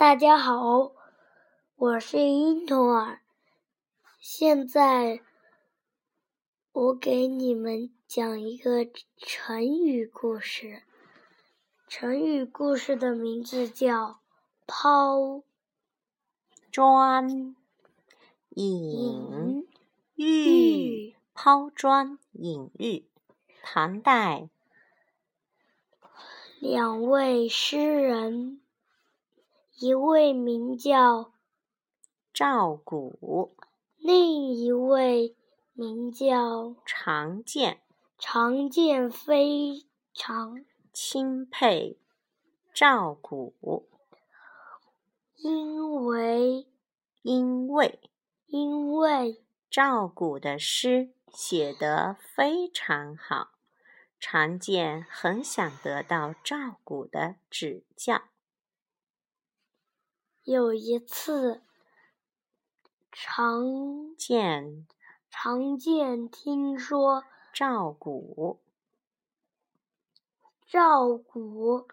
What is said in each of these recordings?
大家好，我是婴童儿。现在我给你们讲一个成语故事。成语故事的名字叫“抛砖引玉”。抛砖引玉，唐代两位诗人。一位名叫赵古，另一位名叫常见。常见非常钦佩赵古，因为因为因为赵古的诗写得非常好，常见很想得到赵古的指教。有一次，常见常见听说赵古赵古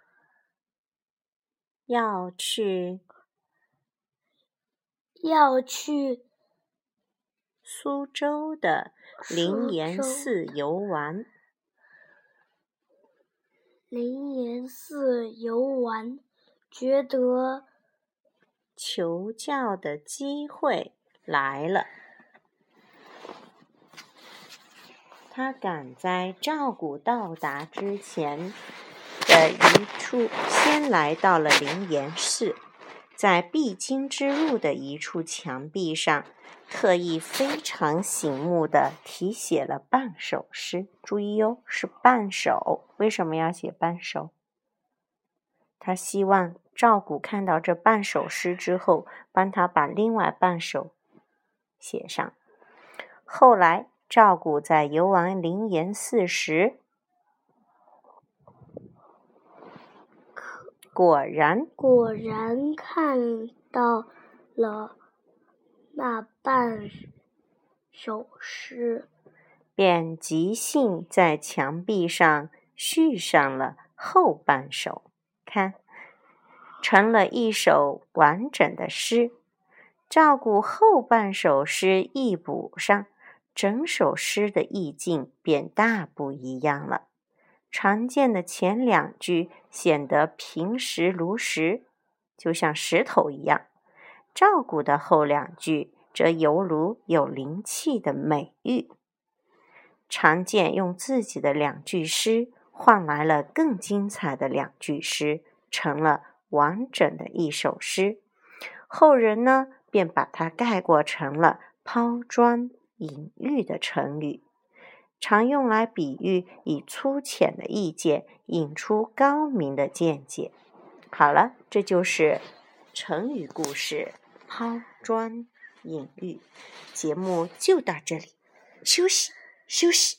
要去要去苏州的灵岩寺游玩，灵岩寺游玩，觉得。求教的机会来了，他赶在赵古到达之前的一处，先来到了灵岩寺，在必经之路的一处墙壁上，特意非常醒目的题写了半首诗。注意哟，是半首。为什么要写半首？他希望。赵古看到这半首诗之后，帮他把另外半首写上。后来，赵古在游玩灵岩寺时，果然果然看到了那半首诗，便即兴在墙壁上续上了后半首。看。成了一首完整的诗。照顾后半首诗一补上，整首诗的意境便大不一样了。常见的前两句显得平实如石，就像石头一样；照顾的后两句则犹如有灵气的美玉。常见用自己的两句诗换来了更精彩的两句诗，成了。完整的一首诗，后人呢便把它概括成了“抛砖引玉”的成语，常用来比喻以粗浅的意见引出高明的见解。好了，这就是成语故事“抛砖引玉”。节目就到这里，休息休息。